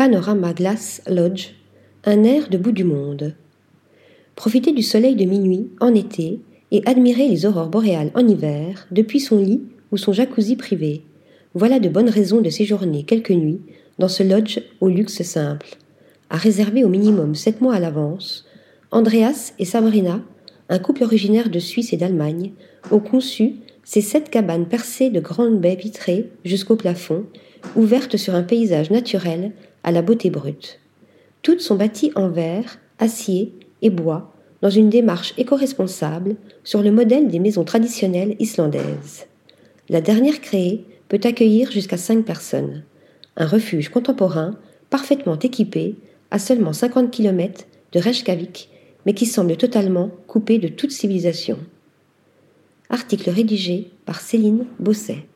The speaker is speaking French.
Panorama Glass Lodge, un air de bout du monde. Profiter du soleil de minuit en été et admirer les aurores boréales en hiver depuis son lit ou son jacuzzi privé. Voilà de bonnes raisons de séjourner quelques nuits dans ce lodge au luxe simple. À réserver au minimum sept mois à l'avance, Andreas et Sabrina, un couple originaire de Suisse et d'Allemagne, ont conçu ces sept cabanes percées de grandes baies vitrées jusqu'au plafond, ouvertes sur un paysage naturel à la beauté brute. Toutes sont bâties en verre, acier et bois, dans une démarche éco-responsable sur le modèle des maisons traditionnelles islandaises. La dernière créée peut accueillir jusqu'à cinq personnes. Un refuge contemporain, parfaitement équipé, à seulement 50 km de Reykjavik, mais qui semble totalement coupé de toute civilisation. Article rédigé par Céline Bosset.